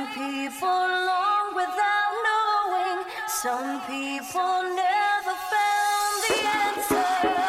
some people long without knowing, some people never found the answer.